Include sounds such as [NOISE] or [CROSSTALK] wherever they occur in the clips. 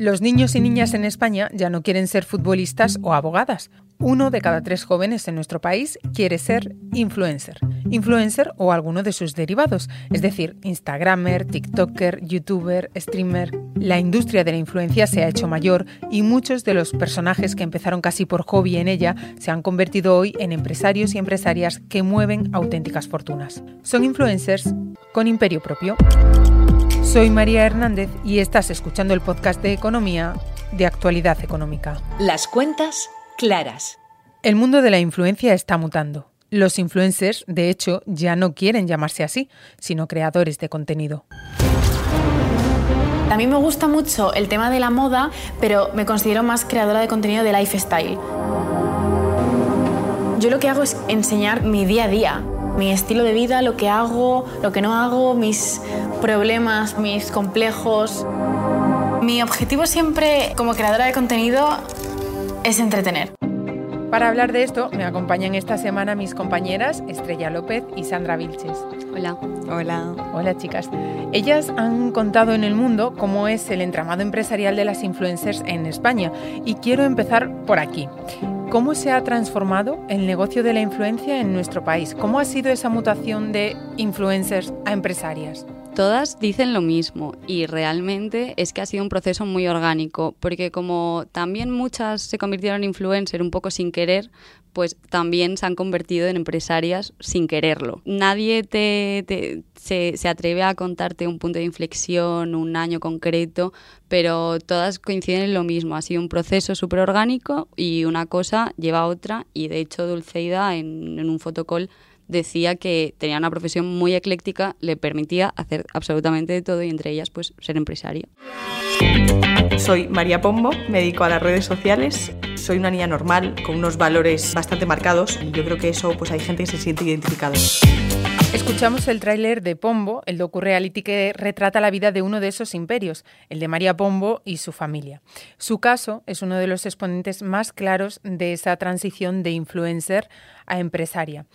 Los niños y niñas en España ya no quieren ser futbolistas o abogadas. Uno de cada tres jóvenes en nuestro país quiere ser influencer. Influencer o alguno de sus derivados, es decir, Instagramer, TikToker, YouTuber, streamer. La industria de la influencia se ha hecho mayor y muchos de los personajes que empezaron casi por hobby en ella se han convertido hoy en empresarios y empresarias que mueven auténticas fortunas. Son influencers con imperio propio. Soy María Hernández y estás escuchando el podcast de economía de actualidad económica. Las cuentas claras. El mundo de la influencia está mutando. Los influencers, de hecho, ya no quieren llamarse así, sino creadores de contenido. A mí me gusta mucho el tema de la moda, pero me considero más creadora de contenido de lifestyle. Yo lo que hago es enseñar mi día a día, mi estilo de vida, lo que hago, lo que no hago, mis problemas, mis complejos. Mi objetivo siempre como creadora de contenido es entretener. Para hablar de esto, me acompañan esta semana mis compañeras Estrella López y Sandra Vilches. Hola. Hola. Hola, chicas. Ellas han contado en el mundo cómo es el entramado empresarial de las influencers en España y quiero empezar por aquí. ¿Cómo se ha transformado el negocio de la influencia en nuestro país? ¿Cómo ha sido esa mutación de influencers a empresarias? Todas dicen lo mismo y realmente es que ha sido un proceso muy orgánico, porque como también muchas se convirtieron en influencer un poco sin querer, pues también se han convertido en empresarias sin quererlo. Nadie te, se, atreve a contarte un punto de inflexión, un año concreto, pero todas coinciden en lo mismo. Ha sido un proceso súper orgánico y una cosa lleva a otra y de hecho Dulceida en, en un fotocall decía que tenía una profesión muy ecléctica, le permitía hacer absolutamente de todo y entre ellas pues ser empresaria. Soy María Pombo, me dedico a las redes sociales. Soy una niña normal, con unos valores bastante marcados y yo creo que eso pues hay gente que se siente identificada. Escuchamos el tráiler de Pombo, el docu-reality que retrata la vida de uno de esos imperios, el de María Pombo y su familia. Su caso es uno de los exponentes más claros de esa transición de influencer a empresaria.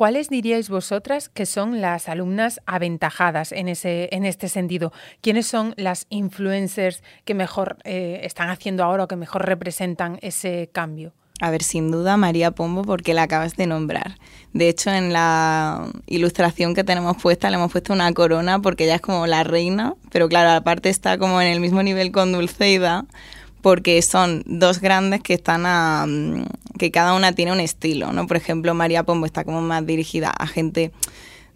¿Cuáles diríais vosotras que son las alumnas aventajadas en, ese, en este sentido? ¿Quiénes son las influencers que mejor eh, están haciendo ahora o que mejor representan ese cambio? A ver, sin duda María Pombo, porque la acabas de nombrar. De hecho, en la ilustración que tenemos puesta, le hemos puesto una corona porque ella es como la reina, pero claro, aparte está como en el mismo nivel con Dulceida, porque son dos grandes que están a, mm, que cada una tiene un estilo, ¿no? Por ejemplo, María Pombo está como más dirigida a gente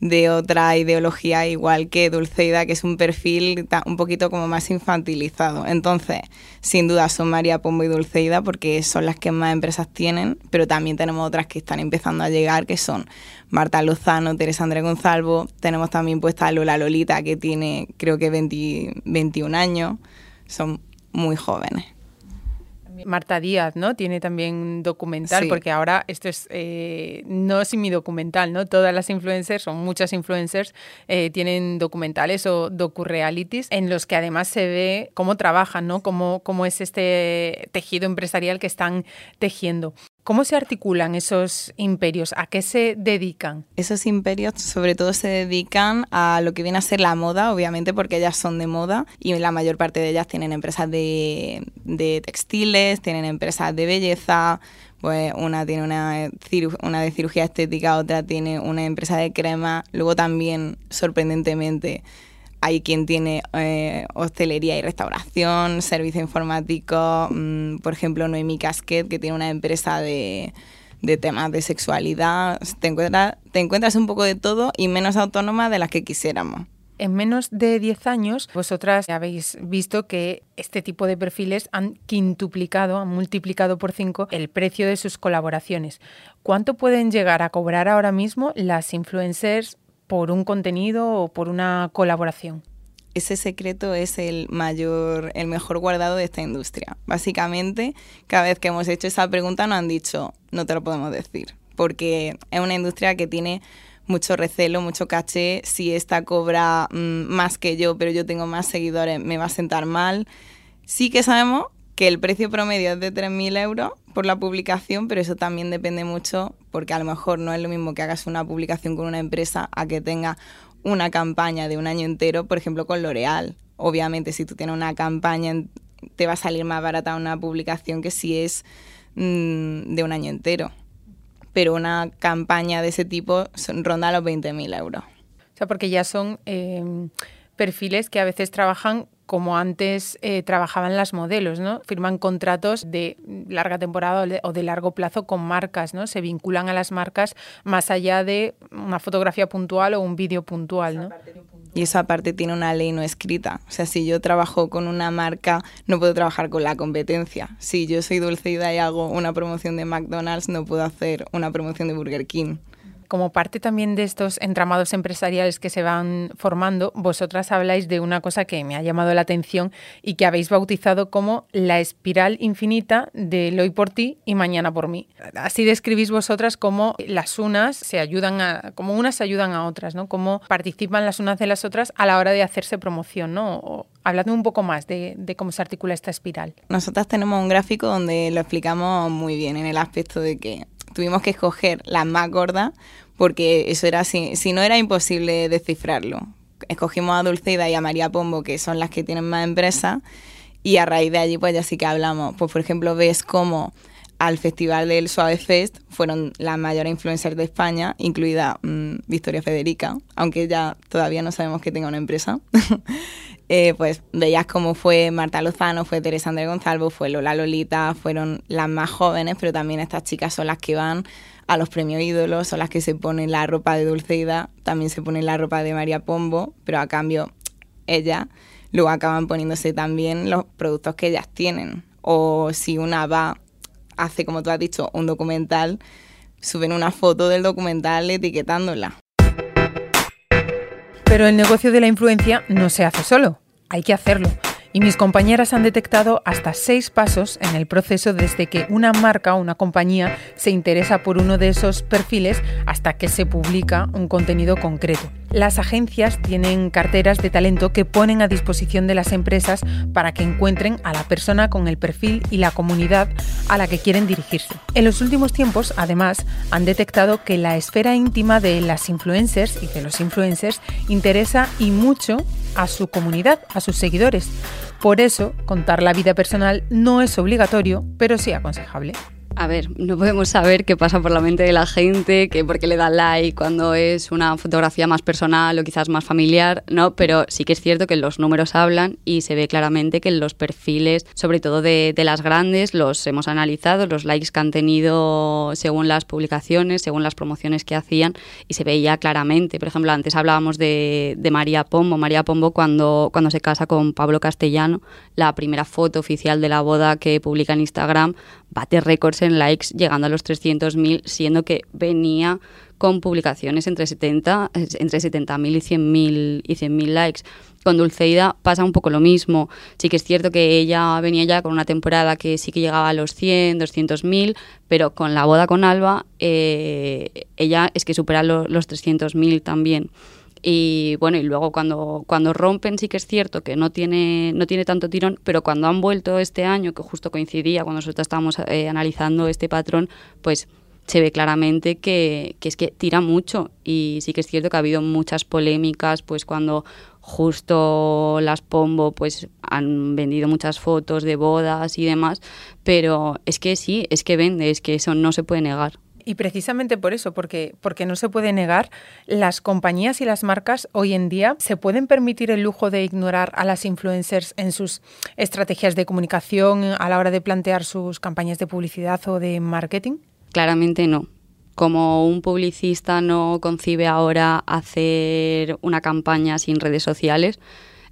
de otra ideología, igual que Dulceida, que es un perfil un poquito como más infantilizado. Entonces, sin duda son María Pombo y Dulceida porque son las que más empresas tienen, pero también tenemos otras que están empezando a llegar, que son Marta Lozano, Teresa André Gonzalvo, tenemos también puesta Lola Lolita, que tiene creo que 21 años, son muy jóvenes. Marta Díaz, ¿no? Tiene también documental, porque ahora esto es eh, no es mi documental, ¿no? Todas las influencers, o muchas influencers, eh, tienen documentales o docu-realities en los que además se ve cómo trabajan, ¿no? Cómo, cómo es este tejido empresarial que están tejiendo. ¿Cómo se articulan esos imperios? ¿A qué se dedican? Esos imperios sobre todo se dedican a lo que viene a ser la moda, obviamente porque ellas son de moda y la mayor parte de ellas tienen empresas de, textiles, tienen empresas de belleza, pues una tiene una, una de cirugía estética, otra tiene una empresa de crema, luego también, sorprendentemente, hay quien tiene eh, hostelería y restauración, servicio informático, mm, por ejemplo, Noemi Casquet, que tiene una empresa de, temas de sexualidad. Te encuentras, te encuentras un poco de todo y menos autónoma de las que quisiéramos. En menos de 10 años, vosotras habéis visto que este tipo de perfiles han quintuplicado, han multiplicado por 5 el precio de sus colaboraciones. ¿Cuánto pueden llegar a cobrar ahora mismo las influencers por un contenido o por una colaboración? Ese secreto es el mayor, el mejor guardado de esta industria. Básicamente, cada vez que hemos hecho esa pregunta nos han dicho, no te lo podemos decir, porque es una industria que tiene mucho recelo, mucho caché. Si esta cobra mm, más que yo, pero yo tengo más seguidores, me va a sentar mal. Sí que sabemos que el precio promedio es de 3.000 euros por la publicación, pero eso también depende mucho porque a lo mejor no es lo mismo que hagas una publicación con una empresa a que tenga una campaña de un año entero, por ejemplo, con L'Oreal. Obviamente, si tú tienes una campaña te va a salir más barata una publicación que si es mm, de un año entero. Pero una campaña de ese tipo ronda los 20.000 euros. O sea, porque ya son em, perfiles que a veces trabajan como antes eh, trabajaban las modelos, ¿no? Firman contratos de larga temporada o de largo plazo con marcas, ¿no? Se vinculan a las marcas más allá de una fotografía puntual o un vídeo puntual, ¿no? Y eso aparte tiene una ley no escrita. O sea, si yo trabajo con una marca, no puedo trabajar con la competencia. Si yo soy Dulceida y hago una promoción de McDonald's, no puedo hacer una promoción de Burger King como parte también de estos entramados empresariales que se van formando, vosotras habláis de una cosa que me ha llamado la atención y que habéis bautizado como la espiral infinita de hoy por ti y mañana por mí. Así describís vosotras cómo las unas se ayudan a, como unas se ayudan a otras, ¿no? Cómo participan las unas de las otras a la hora de hacerse promoción, ¿no? Habladme un poco más de, de cómo se articula esta espiral. Nosotras tenemos un gráfico donde lo explicamos muy bien en el aspecto de que tuvimos que escoger las más gordas porque eso era si, si no era imposible descifrarlo. Escogimos a Dulceida y a María Pombo, que son las que tienen más empresas, y a raíz de allí pues ya sí que hablamos. Pues por ejemplo ves cómo al festival del Suave Fest fueron las mayores influencers de España, incluida mm, Victoria Federica, aunque ya todavía no sabemos que tenga una empresa. [LAUGHS] Eh, pues veías cómo fue Marta Lozano, fue Teresa Andrés Gonzalo, fue Lola Lolita, fueron las más jóvenes, pero también estas chicas son las que van a los premios ídolos, son las que se ponen la ropa de Dulceida, también se ponen la ropa de María Pombo, pero a cambio ella luego acaban poniéndose también los productos que ellas tienen. O si una va, hace como tú has dicho, un documental, suben una foto del documental etiquetándola. Pero el negocio de la influencia no se hace solo, hay que hacerlo. Y mis compañeras han detectado hasta seis pasos en el proceso desde que una marca o una compañía se interesa por uno de esos perfiles hasta que se publica un contenido concreto. Las agencias tienen carteras de talento que ponen a disposición de las empresas para que encuentren a la persona con el perfil y la comunidad a la que quieren dirigirse. En los últimos tiempos, además, han detectado que la esfera íntima de las influencers y de los influencers interesa y mucho a su comunidad, a sus seguidores. Por eso, contar la vida personal no es obligatorio, pero sí aconsejable. A ver, no podemos saber qué pasa por la mente de la gente, que por qué le da like cuando es una fotografía más personal o quizás más familiar, ¿no? Pero sí que es cierto que los números hablan y se ve claramente que los perfiles, sobre todo de, las grandes, los hemos analizado, los likes que han tenido según las publicaciones, según las promociones que hacían y se veía claramente. Por ejemplo, antes hablábamos de, de María Pombo. María Pombo cuando, cuando se casa con Pablo Castellano, la primera foto oficial de la boda que publica en Instagram bate récords en likes, llegando a los 300.000, siendo que venía con publicaciones entre 70 entre 70.000 y 100.000 y 100.000 likes. Con Dulceida pasa un poco lo mismo. Sí que es cierto que ella venía ya con una temporada que sí que llegaba a los 100, 200.000, pero con la boda con Alba, eh, ella es que supera los 300.000 también. Y bueno, y luego cuando, cuando rompen sí que es cierto que no tiene, no tiene tanto tirón, pero cuando han vuelto este año, que justo coincidía cuando nosotros estábamos eh, analizando este patrón, pues se ve claramente que, que, es que tira mucho y sí que es cierto que ha habido muchas polémicas pues cuando justo las Pombo pues han vendido muchas fotos de bodas y demás pero es que sí, es que vende, es que eso no se puede negar. Y precisamente por eso, porque, porque no se puede negar, las compañías y las marcas hoy en día se pueden permitir el lujo de ignorar a las influencers en sus estrategias de comunicación a la hora de plantear sus campañas de publicidad o de marketing. Claramente no. Como un publicista no concibe ahora hacer una campaña sin redes sociales,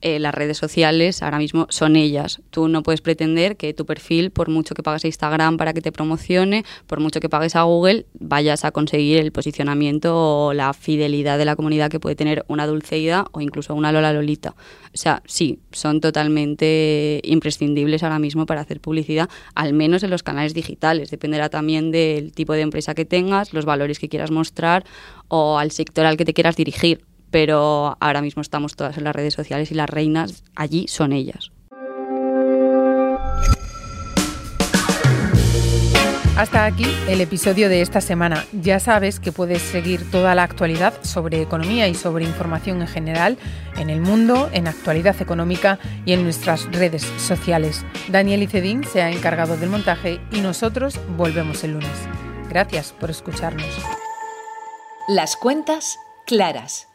eh, las redes sociales ahora mismo son ellas. Tú no puedes pretender que tu perfil, por mucho que pagues a Instagram para que te promocione, por mucho que pagues a Google, vayas a conseguir el posicionamiento o la fidelidad de la comunidad que puede tener una Dulceida o incluso una Lola Lolita. O sea, sí, son totalmente imprescindibles ahora mismo para hacer publicidad, al menos en los canales digitales. Dependerá también del tipo de empresa que tengas, los valores que quieras mostrar o al sector al que te quieras dirigir pero ahora mismo estamos todas en las redes sociales y las reinas allí son ellas. Hasta aquí el episodio de esta semana. Ya sabes que puedes seguir toda la actualidad sobre economía y sobre información en general en el mundo, en actualidad económica y en nuestras redes sociales. Daniel Icedín se ha encargado del montaje y nosotros volvemos el lunes. Gracias por escucharnos. Las cuentas claras